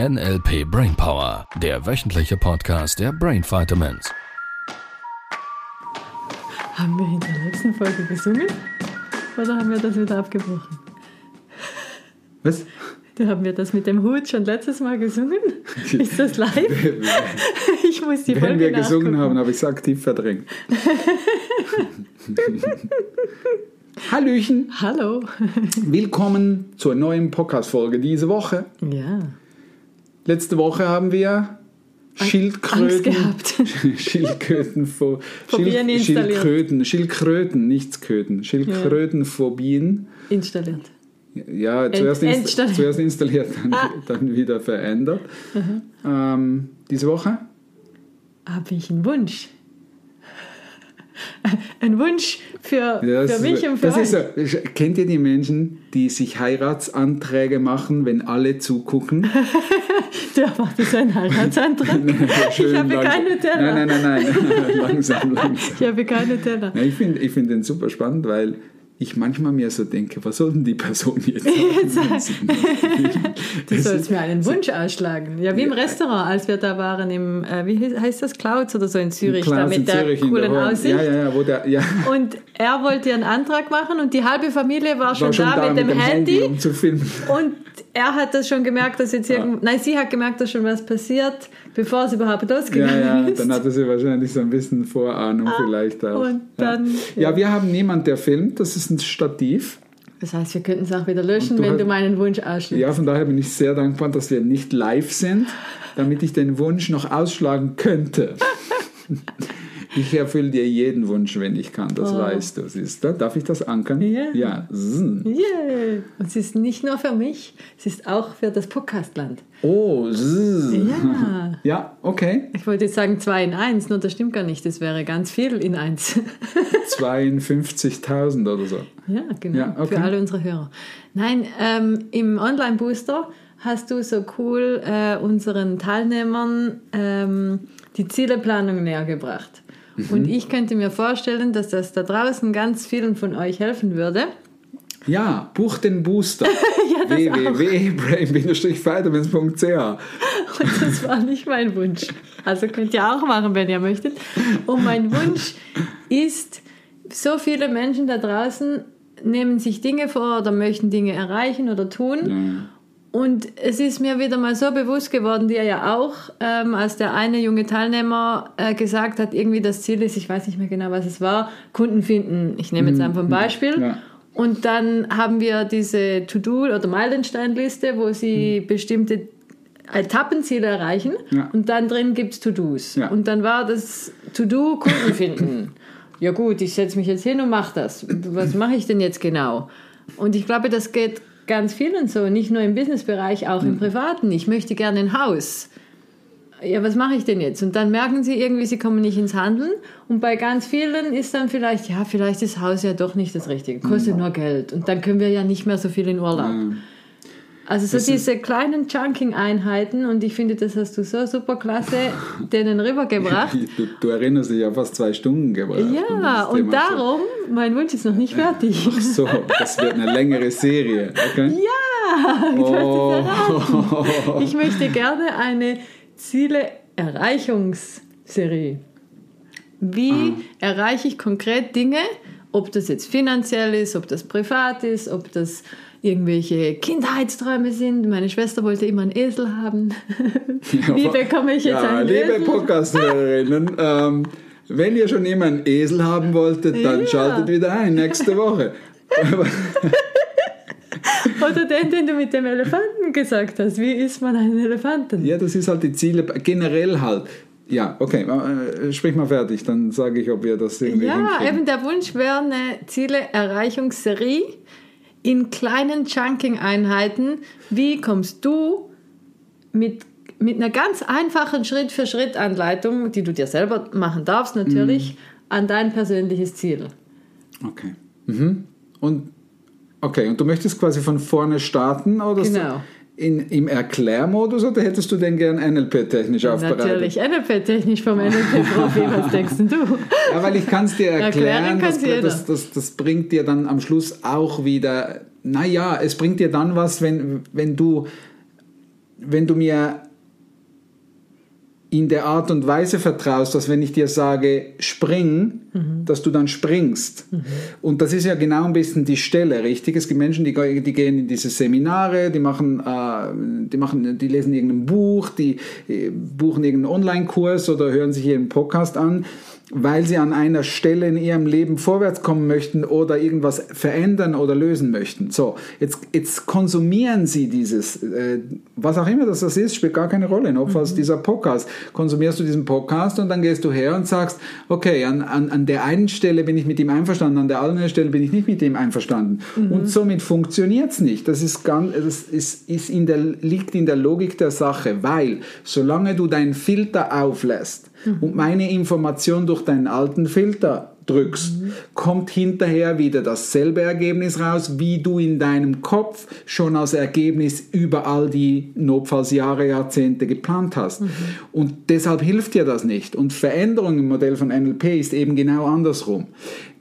NLP Brainpower, der wöchentliche Podcast der Brain Vitamins. Haben wir in der letzten Folge gesungen? Oder haben wir das wieder abgebrochen? Was? Da haben wir das mit dem Hut schon letztes Mal gesungen? Ist das live? Ich muss die Wenn Folge wir gesungen nachgucken. haben, habe ich es aktiv verdrängt. Hallöchen, Hallo. willkommen zur neuen Podcast-Folge diese Woche. Ja. Letzte Woche haben wir Schildkröten. Schildkröten, Pho- Phobien installiert. Schildkröten, Schildkröten, nichts Köten, Schildkrötenphobien. Installiert. Ja, zuerst, Ent- inst installiert. Ah. zuerst installiert, dann, dann wieder verändert. Mhm. Ähm, diese Woche? Habe ich einen Wunsch? Ein Wunsch für, Das für mich und für das euch. ist so. Kennt ihr die Menschen, die sich Heiratsanträge machen, wenn alle zugucken? Der macht so einen Heiratsantrag. ich habe keine Teller. Nein, nein, nein, nein. langsam, langsam. Ich habe keine Teller. Ich finde ich find den super spannend, weil ich manchmal mir so denke, was soll denn die Person jetzt sagen? Du sollst mir einen Wunsch ausschlagen. Ja, wie im Restaurant, als wir da waren, im, äh, wie heißt- das, Clouds oder so in Zürich, da mit der Zürich in coolen Horn. Aussicht. Ja, ja, ja, wo der, ja, Und er wollte einen Antrag machen und die halbe Familie war schon, war schon da, mit, dem, Handy. um zu filmen. Und er hat das schon gemerkt, dass jetzt irgend... Nein, sie hat gemerkt, dass schon was passiert, bevor es überhaupt Ja, losgegangen ja, ist. dann hatte sie wahrscheinlich so ein bisschen Vorahnung vielleicht auch. Ah, und dann- ja. ja, wir haben niemand, der filmt, das ist ein Stativ. das heißt, wir könnten es auch wieder löschen, du wenn hast- du meinen Wunsch ausschlägst. Ja, von daher bin ich sehr dankbar, dass wir nicht live sind, damit ich den Wunsch noch ausschlagen könnte. Ich erfülle dir jeden Wunsch, wenn ich kann, das weißt du. Siehst du? Darf ich das ankern? Oh. Ja. Yeah. Und es ist nicht nur für mich, es ist auch für das Podcastland. Oh, zzz. Ja. Ja, okay. Ich wollte jetzt sagen zwei in eins, nur das stimmt gar nicht. Das wäre ganz viel in eins. 52.000 oder so. ja, genau. Ja, okay. Für alle unsere Hörer. Nein, ähm, im Online-Booster hast du so cool äh, unseren Teilnehmern ähm, die Zieleplanung näher gebracht. Mhm. Und ich könnte mir vorstellen, dass das da draußen ganz vielen von euch helfen würde. Ja, buch den Booster. www.brain-vitamins.ch Und das war nicht mein Wunsch. Also könnt ihr auch machen, wenn ihr möchtet. Und mein Wunsch ist, so viele Menschen da draußen nehmen sich Dinge vor oder möchten Dinge erreichen oder tun. Und es ist mir wieder mal so bewusst geworden, dir ja auch, ähm, als der eine junge Teilnehmer äh, gesagt hat, irgendwie das Ziel ist, ich weiß nicht mehr genau, was es war, Kunden finden. Ich nehme jetzt einfach ein Beispiel. Ja. Und dann haben wir diese To-Do- oder Meilensteinliste, wo sie bestimmte Etappenziele erreichen. Ja. Und dann drin gibt es To-Dos. Ja. Und dann war das To-Do Kunden finden. ja gut, ich setze mich jetzt hin und mache das. Was mache ich denn jetzt genau? Und ich glaube, das geht ganz vielen so, nicht nur im Businessbereich, auch Mhm. im Privaten. Ich möchte gerne ein Haus. Ja, was mache ich denn jetzt? Und dann merken sie irgendwie, sie kommen nicht ins Handeln. Und bei ganz vielen ist dann vielleicht, ja, vielleicht ist Haus ja doch nicht das Richtige, kostet nur Geld. Und dann können wir ja nicht mehr so viel in Urlaub. Also so diese kleinen Chunking-Einheiten und ich finde, das hast du so super klasse denen rübergebracht. Du, du erinnerst dich ja fast zwei Stunden gebraucht. um Ja, und zu- darum, mein Wunsch ist noch nicht fertig. Ach so, das wird eine längere Serie. Okay? Ja, du hast es erraten. Ich möchte gerne eine Ziele-Erreichungsserie. Wie erreiche ich konkret Dinge, ob das jetzt finanziell ist, ob das privat ist, ob das irgendwelche Kindheitsträume sind. Meine Schwester wollte immer einen Esel haben. Wie bekomme ich jetzt ja, einen liebe Esel? Podcast-Hörerinnen, ähm, wenn ihr schon immer einen Esel haben wolltet, dann Ja. schaltet wieder ein nächste Woche. Oder den, den du mit dem Elefanten gesagt hast. Wie isst man einen Elefanten? ja, das ist halt die Ziele, generell halt. Ja, okay, äh, sprich mal fertig, dann sage ich, ob wir das irgendwie Ja, hinkriegen. eben der Wunsch wäre eine Ziele-Erreichungsserie in kleinen Chunking-Einheiten. Wie kommst du mit, mit einer ganz einfachen Schritt-für-Schritt-Anleitung, die du dir selber machen darfst natürlich, Mhm. an dein persönliches Ziel? Okay. Mhm. Und okay, und du möchtest quasi von vorne starten oder so Genau. In, im Erklärmodus oder hättest du den gern NLP-technisch aufbereitet? Natürlich, NLP-technisch vom NLP-Profi, was denkst denn du? Ja, weil ich kann es dir Erklären erklären, das, das, das bringt dir dann am Schluss auch wieder, naja, es bringt dir dann was, wenn, wenn du wenn du mir in der Art und Weise vertraust, dass wenn ich dir sage, spring, mhm. dass du dann springst. Mhm. Und das ist ja genau ein bisschen die Stelle, richtig? Es gibt Menschen, die, die gehen in diese Seminare, die machen, äh, die machen, die lesen irgendein Buch, die äh, buchen irgendeinen Online-Kurs oder hören sich ihren Podcast an weil sie an einer Stelle in ihrem Leben vorwärts kommen möchten oder irgendwas verändern oder lösen möchten. So, jetzt, jetzt konsumieren sie dieses, äh, was auch immer das, das ist, spielt gar keine Rolle. Notfalls mhm. dieser Podcast. Konsumierst du diesen Podcast und dann gehst du her und sagst, okay, an, an, an der einen Stelle bin ich mit ihm einverstanden, an der anderen Stelle bin ich nicht mit ihm einverstanden. Mhm. Und somit funktioniert es nicht. Das, ist ganz, das ist, ist in der, liegt in der Logik der Sache, weil solange du deinen Filter auflässt, mhm. und meine Information durch deinen alten Filter drückst, mhm. kommt hinterher wieder dasselbe Ergebnis raus, wie du in deinem Kopf schon als Ergebnis über all die Notfallsjahre, Jahrzehnte geplant hast. Mhm. Und deshalb hilft dir das nicht. Und Veränderung im Modell von NLP ist eben genau andersrum.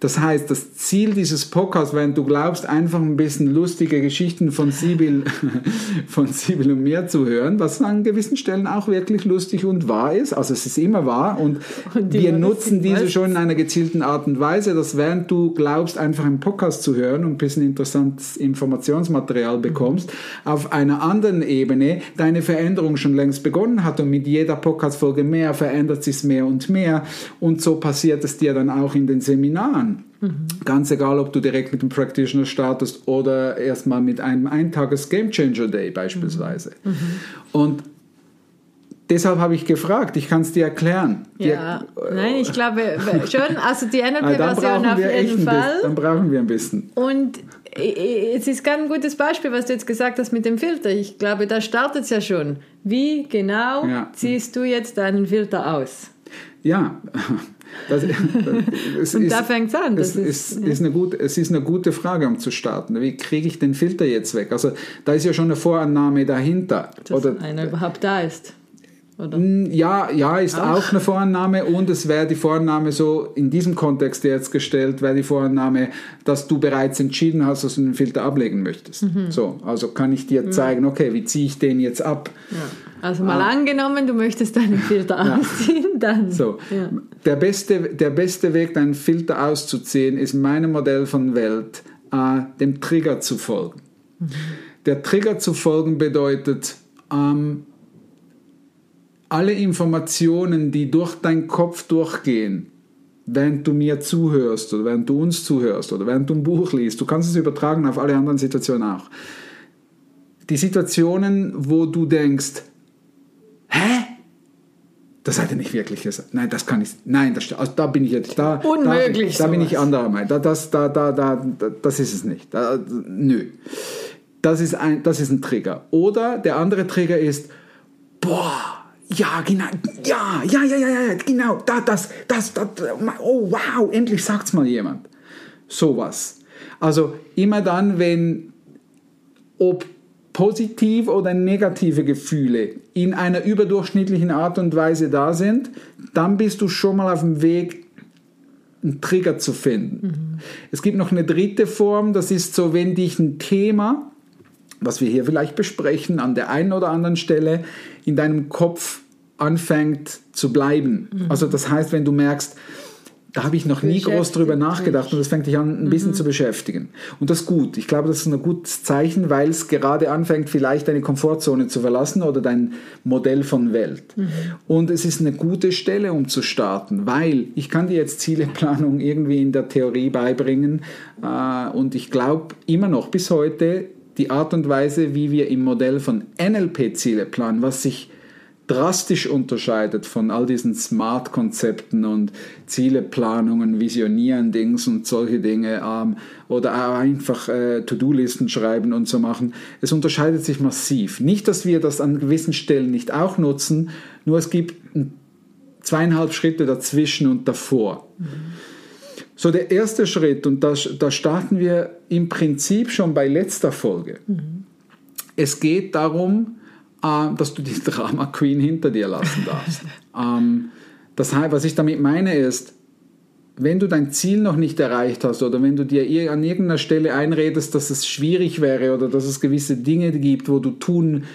Das heißt, das Ziel dieses Podcasts, wenn du glaubst, einfach ein bisschen lustige Geschichten von Sibyl, von Sibyl und mir zu hören, was an gewissen Stellen auch wirklich lustig und wahr ist. Also es ist immer wahr und, und wir nutzen diese schon in einer gezielten Art und Weise, dass während du glaubst, einfach einen Podcast zu hören und ein bisschen interessantes Informationsmaterial bekommst, mhm. auf einer anderen Ebene deine Veränderung schon längst begonnen hat und mit jeder Podcast-Folge mehr verändert sich mehr und mehr und so passiert es dir dann auch in den Seminaren. Mhm. Ganz egal, ob du direkt mit dem Practitioner startest oder erstmal mit einem Eintages Game Changer Day beispielsweise. Mhm. mhm. Und deshalb habe ich gefragt, ich kann es dir erklären. Ja, die, nein, ich glaube schon, also die NLP-Version auf jeden Fall. Bisschen, dann brauchen wir ein bisschen. Und es ist kein gutes Beispiel, was du jetzt gesagt hast mit dem Filter. Ich glaube, da startet es ja schon. Wie genau ja. ziehst du jetzt deinen Filter aus? Ja, das, das Und ist, da fängt es an. Das ist, ist, ist eine gute, es ist eine gute Frage, um zu starten. Wie kriege ich den Filter jetzt weg? Also da ist ja schon eine Vorannahme dahinter. Dass oder, einer überhaupt da ist. Oder? Ja, ja, ist auch, auch eine Vorannahme und es wäre die Vorannahme so in diesem Kontext jetzt gestellt, wäre die Vorannahme, dass du bereits entschieden hast, dass du den Filter ablegen möchtest. Mhm. So, also kann ich dir zeigen, okay, wie ziehe ich den jetzt ab? Ja. Also mal ah. angenommen, du möchtest deinen Filter ja. ausziehen, dann. So, ja. der, beste, der beste Weg, deinen Filter auszuziehen, ist meinem Modell von Welt, äh, dem Trigger zu folgen. Mhm. Der Trigger zu folgen bedeutet, ähm, alle Informationen, die durch deinen Kopf durchgehen, während du mir zuhörst oder während du uns zuhörst oder während du ein Buch liest, du kannst es übertragen auf alle anderen Situationen auch. Die Situationen, wo du denkst, hä? Das hat er nicht wirklich gesagt. Nein, das kann ich. Nein, das, also da bin ich jetzt da. Unmöglich. Da, da bin ich anderer Meinung. Da, das, da, da, da, das ist es nicht. Da, nö. Das ist, ein, das ist ein Trigger. Oder der andere Trigger ist, boah, ja, genau, ja, ja, ja, ja, ja, genau, da, das, das, das, oh wow, endlich sagt's mal jemand. Sowas. Also immer dann, wenn, ob positive oder negative Gefühle in einer überdurchschnittlichen Art und Weise da sind, dann bist du schon mal auf dem Weg, einen Trigger zu finden. Mhm. Es gibt noch eine dritte Form, das ist so, wenn dich ein Thema, was wir hier vielleicht besprechen, an der einen oder anderen Stelle in deinem Kopf anfängt zu bleiben. Mhm. Also das heißt, wenn du merkst, da habe ich noch nie groß drüber nachgedacht und das fängt dich an, ein bisschen mhm. zu beschäftigen. Und das ist gut. Ich glaube, das ist ein gutes Zeichen, weil es gerade anfängt, vielleicht deine Komfortzone zu verlassen oder dein Modell von Welt. Mhm. Und es ist eine gute Stelle, um zu starten, weil ich kann dir jetzt Zieleplanung irgendwie in der Theorie beibringen äh, und ich glaube immer noch bis heute, die Art und Weise, wie wir im Modell von NLP Ziele planen, was sich drastisch unterscheidet von all diesen Smart-Konzepten und Zieleplanungen, Visionieren, Dings und solche Dinge ähm, oder auch einfach äh, To-Do-Listen schreiben und so machen. Es unterscheidet sich massiv. Nicht, dass wir das an gewissen Stellen nicht auch nutzen, nur es gibt zweieinhalb Schritte dazwischen und davor. Mhm. So, der erste Schritt, und da, da starten wir im Prinzip schon bei letzter Folge. Mhm. Es geht darum, äh, dass du die Drama Queen hinter dir lassen darfst. ähm, das heißt, was ich damit meine ist, wenn du dein Ziel noch nicht erreicht hast oder wenn du dir an irgendeiner Stelle einredest, dass es schwierig wäre oder dass es gewisse Dinge gibt, wo du tun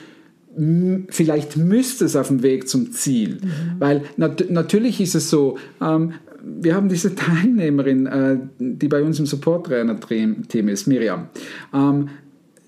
vielleicht müsste es auf dem Weg zum Ziel. Weil nat natürlich ist es so, ähm, wir haben diese Teilnehmerin, äh, die bei uns im Support-Trainer-Team ist, Miriam. Ähm,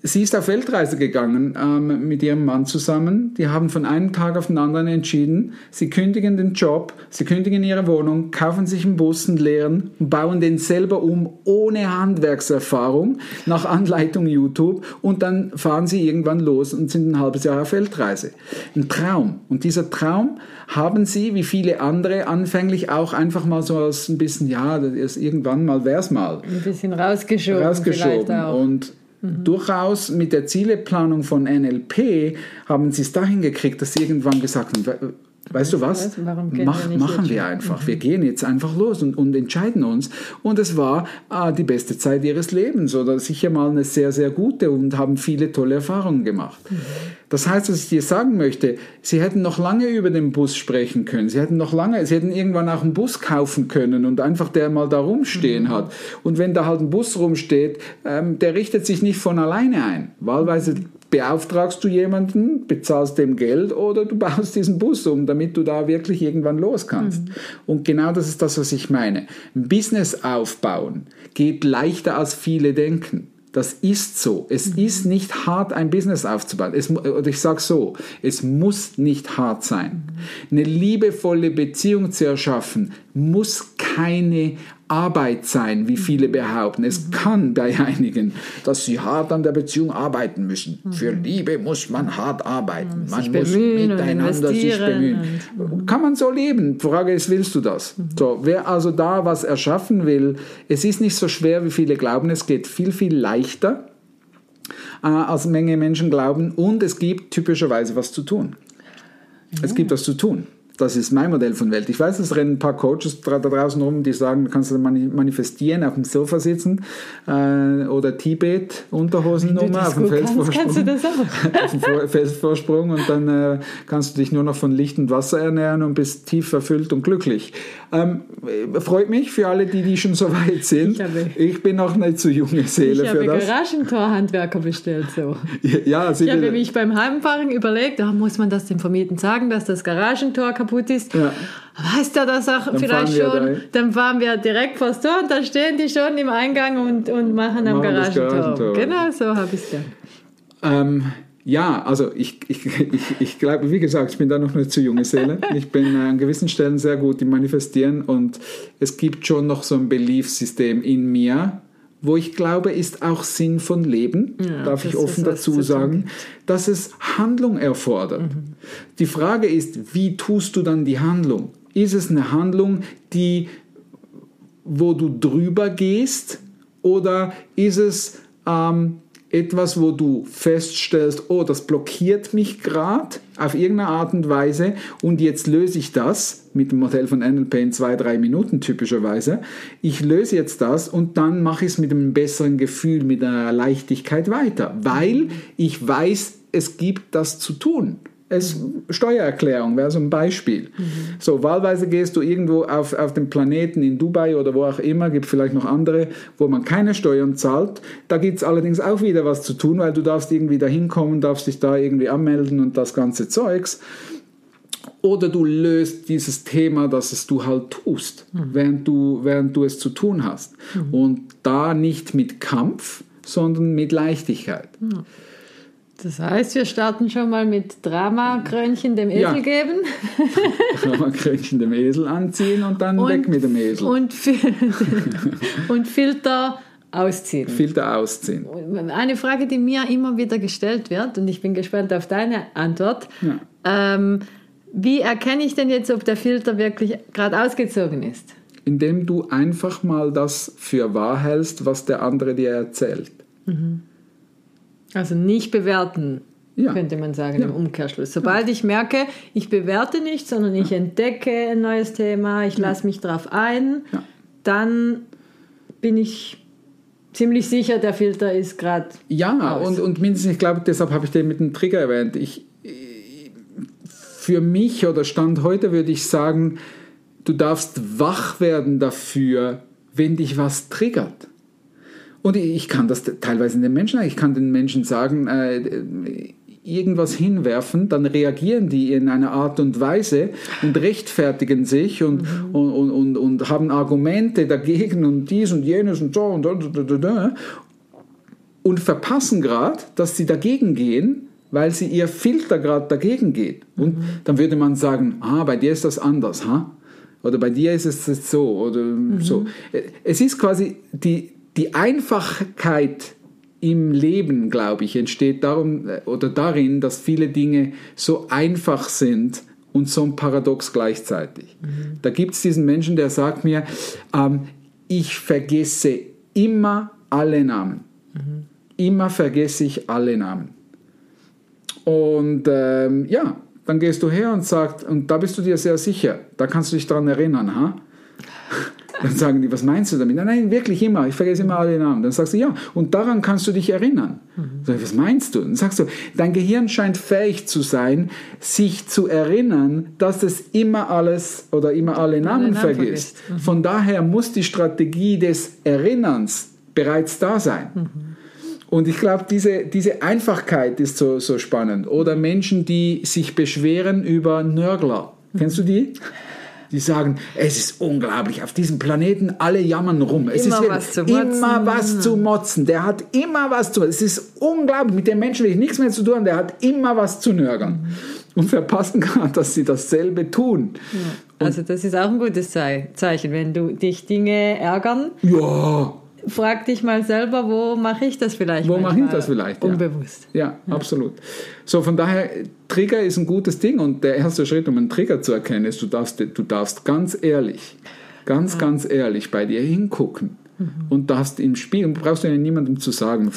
Sie ist auf Weltreise gegangen ähm, mit ihrem Mann zusammen. Die haben von einem Tag auf den anderen entschieden, sie kündigen den Job, sie kündigen ihre Wohnung, kaufen sich einen Bus, einen leeren und bauen den selber um ohne Handwerkserfahrung nach Anleitung YouTube und dann fahren sie irgendwann los und sind ein halbes Jahr auf Weltreise. Ein Traum. Und dieser Traum haben sie, wie viele andere, anfänglich auch einfach mal so als ein bisschen, ja, das ist irgendwann mal wär's mal Ein bisschen rausgeschoben. rausgeschoben. auch. Und durchaus mit der Zieleplanung von NLP haben sie es dahin gekriegt, dass sie irgendwann gesagt haben, we- weißt du was, Mach, wir machen wir schon? Mhm. einfach. Wir gehen jetzt einfach los und, und entscheiden uns. Und es war äh, die beste Zeit ihres Lebens oder sicher mal eine sehr, sehr gute und haben viele tolle Erfahrungen gemacht. Mhm. Das heißt, was ich dir sagen möchte, sie hätten noch lange über den Bus sprechen können. Sie hätten noch lange, sie hätten irgendwann auch einen Bus kaufen können und einfach der mal da rumstehen hat. Und wenn da halt ein Bus rumsteht, ähm, der richtet sich nicht von alleine ein. Wahlweise beauftragst du jemanden, bezahlst dem Geld oder du baust diesen Bus um, damit du da wirklich irgendwann los kannst. Und genau das ist das, was ich meine. Ein Business aufbauen geht leichter als viele denken. Das ist so. Es ist nicht hart, ein Business aufzubauen. Es, oder ich sage so, es muss nicht hart sein. Eine liebevolle Beziehung zu erschaffen, muss keine Arbeit sein, wie viele behaupten. Es kann bei einigen, dass sie hart an der Beziehung arbeiten müssen. Für Liebe muss man hart arbeiten. Man sich muss bemühen und miteinander sich bemühen. Kann man so leben? Frage ist, willst du das? So, wer also da was erschaffen will, es ist nicht so schwer, wie viele glauben. Es geht viel, viel leichter, äh, als Menge Menschen glauben. Und es gibt typischerweise was zu tun. Es gibt was zu tun. Das ist mein Modell von Welt. Ich weiß, es rennen ein paar Coaches da draußen rum, die sagen, du kannst mani- manifestieren, auf dem Sofa sitzen äh, oder Tibet, Unterhosennummer, auf dem Felsvorsprung kannst du das auch. auf dem Vor- Felsvorsprung und dann äh, kannst du dich nur noch von Licht und Wasser ernähren und bist tief erfüllt und glücklich. Ähm, äh, freut mich für alle, die, die schon so weit sind. Ich habe- Ich bin noch nicht zu junge Seele Ich für habe das. Garagentorhandwerker bestellt. So. Ja, sie Ich habe mich beim Heimfahren überlegt, da muss man das dem Vermieten sagen, dass das Garagentor kaputt ist. Ja. Weiß der das auch vielleicht fahren wir schon? dahin. Dann fahren wir direkt vors Tor und da stehen die schon im Eingang und, und machen am Machen das Garagentor. Garagentor. Genau so habe ich es dann. Ähm, ja, also ich, ich, ich, ich glaube, wie gesagt, ich bin da noch eine zu junge Seele. Ich bin an gewissen Stellen sehr gut im Manifestieren und es gibt schon noch so ein Beliefssystem in mir, wo ich glaube, ist auch Sinn von Leben, Ja, darf ich offen dazu sagen, dass es Handlung erfordert. Die Frage ist, wie tust du dann die Handlung? Ist es eine Handlung, die wo du drüber gehst oder ist es ähm, etwas, wo du feststellst, oh, das blockiert mich gerade auf irgendeine Art und Weise und jetzt löse ich das mit dem Modell von NLP in zwei, drei Minuten typischerweise. Ich löse jetzt das und dann mache ich es mit einem besseren Gefühl, mit einer Leichtigkeit weiter, weil ich weiß, es gibt das zu tun. Es, Steuererklärung wäre so ein Beispiel. So, wahlweise gehst du irgendwo auf, auf dem Planeten in Dubai oder wo auch immer, gibt vielleicht noch andere, wo man keine Steuern zahlt. Da gibt es allerdings auch wieder was zu tun, weil du darfst irgendwie da hinkommen, darfst dich da irgendwie anmelden und das ganze Zeugs. Oder du löst dieses Thema, dass es du halt tust, während, du, während du es zu tun hast. Und da nicht mit Kampf, sondern mit Leichtigkeit. Das heißt, wir starten schon mal mit Drama-Krönchen dem Esel Ja. geben. Kann man Krönchen dem Esel anziehen und dann weg mit dem Esel. Und, und Filter ausziehen. Filter ausziehen. Eine Frage, die mir immer wieder gestellt wird, und ich bin gespannt auf deine Antwort. Ja. Ähm, wie erkenne ich denn jetzt, ob der Filter wirklich gerade ausgezogen ist? Indem du einfach mal das für wahr hältst, was der andere dir erzählt. Also nicht bewerten, Ja. könnte man sagen Ja. im Umkehrschluss. Sobald ich merke, ich bewerte nicht, sondern ich entdecke ein neues Thema, ich lasse mich darauf ein, Ja. dann bin ich ziemlich sicher, der Filter ist gerade Ja, aus. und, und mindestens, ich glaube, deshalb habe ich den mit dem Trigger erwähnt. Ich, für mich oder Stand heute würde ich sagen, du darfst wach werden dafür, wenn dich was triggert. Und ich kann das teilweise den Menschen, ich kann den Menschen sagen, äh, irgendwas hinwerfen, dann reagieren die in einer Art und Weise und rechtfertigen sich und, mhm. und, und, und, und, haben Argumente dagegen und dies und jenes und so und, und, und, und verpassen gerade, dass sie dagegen gehen, weil sie ihr Filter gerade dagegen geht. Und mhm. dann würde man sagen, ah, bei dir ist das anders, ha? Oder bei dir ist es so oder mhm. so. Es ist quasi die, die Einfachkeit im Leben, glaube ich, entsteht darum äh, oder darin, dass viele Dinge so einfach sind und so ein Paradox gleichzeitig. Mhm. Da gibt es diesen Menschen, der sagt mir, ähm, ich vergesse immer alle Namen. Mhm. Immer vergesse ich alle Namen. Und ähm, ja, dann gehst du her und sagst, und da bist du dir sehr sicher, da kannst du dich daran erinnern, ha? Dann sagen die, was meinst du damit? Nein, nein, wirklich immer. Ich vergesse immer alle Namen. Dann sagst du, ja, und daran kannst du dich erinnern. Mhm. Sag ich, was meinst du? Dann sagst du, dein Gehirn scheint fähig zu sein, sich zu erinnern, dass es immer alles oder immer alle Namen, alle Namen vergisst. vergisst. Mhm. Von daher muss die Strategie des Erinnerns bereits da sein. Mhm. Und ich glaube, diese, diese Einfachkeit ist so, so spannend. Oder Menschen, die sich beschweren über Nörgler. Kennst du die? die sagen, es ist unglaublich, auf diesem Planeten alle jammern rum. Es immer ist was zu motzen. immer was zu motzen. Der hat immer was zu Es ist unglaublich, mit dem Menschen will ich nichts mehr zu tun, der hat immer was zu nörgern. Und verpassen gerade, dass sie dasselbe tun. Ja. Also das ist auch ein gutes Zeichen, wenn du dich Dinge ärgern. Ja frag dich mal selber, wo mache ich das vielleicht? Wo mache ich das vielleicht? Ja. Unbewusst. Ja, ja, absolut. So, von daher, Trigger ist ein gutes Ding und der erste Schritt, um einen Trigger zu erkennen, ist, du darfst, du darfst ganz ehrlich, ganz, ja. ganz ehrlich bei dir hingucken. Mhm. Und darfst im Spiegel, brauchst du ja niemandem zu sagen,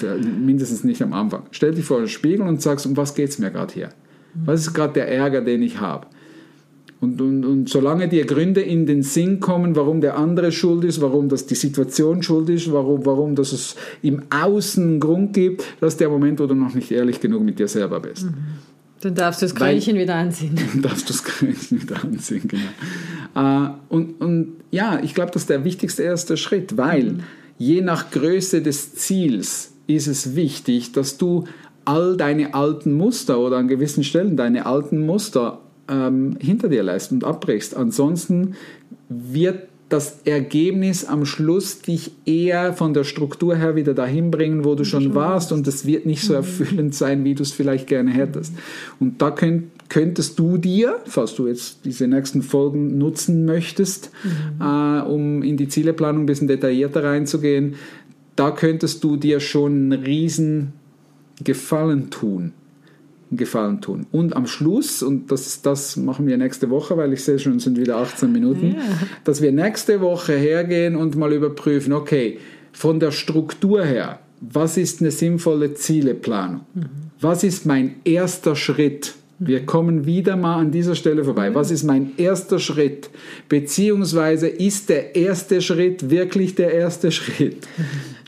mindestens nicht am Anfang. Stell dich vor den Spiegel und sagst, um was geht es mir gerade hier? Mhm. Was ist gerade der Ärger, den ich habe? Und, und, und solange dir Gründe in den Sinn kommen, warum der andere schuld ist, warum das die Situation schuld ist, warum, warum dass es im Außen einen Grund gibt, das ist der Moment, wo du noch nicht ehrlich genug mit dir selber bist. Mhm. Dann darfst du das Krönchen wieder anziehen. Dann darfst du das Krönchen wieder anziehen, genau. Äh, und, und ja, ich glaube, das ist der wichtigste erste Schritt, weil mhm. je nach Größe des Ziels ist es wichtig, dass du all deine alten Muster oder an gewissen Stellen deine alten Muster ähm, hinter dir lässt und abbrichst. Ansonsten wird das Ergebnis am Schluss dich eher von der Struktur her wieder dahin bringen, wo du schon warst und es wird nicht so mhm. erfüllend sein, wie du es vielleicht gerne hättest. Und da könnt, könntest du dir, falls du jetzt diese nächsten Folgen nutzen möchtest, mhm. äh, um in die Zieleplanung ein bisschen detaillierter reinzugehen, da könntest du dir schon einen riesen Gefallen tun Gefallen tun. Und am Schluss, und das, das machen wir nächste Woche, weil ich sehe schon, es sind wieder 18 Minuten, ja. dass wir nächste Woche hergehen und mal überprüfen, okay, von der Struktur her, was ist eine sinnvolle Zieleplanung? Mhm. Was ist mein erster Schritt? Wir mhm. kommen wieder mal an dieser Stelle vorbei. Mhm. Was ist mein erster Schritt? Beziehungsweise ist der erste Schritt wirklich der erste Schritt?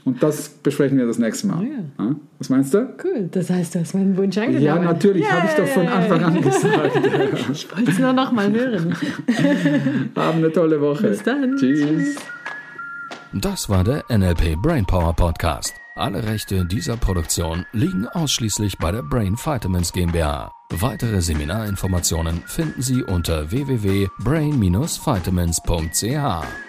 Und das besprechen wir das nächste Mal. Oh ja. Was meinst du? Cool, das heißt, du hast meinen Wunsch angenommen. Ja, natürlich, yeah. habe ich doch von Anfang an gesagt. ich wollte es nur noch mal hören. Haben eine tolle Woche. Bis dann. Tschüss. Das war der NLP Brainpower Podcast. Alle Rechte dieser Produktion liegen ausschließlich bei der Brain Vitamins GmbH. Weitere Seminarinformationen finden Sie unter www.brain-vitamins.ch.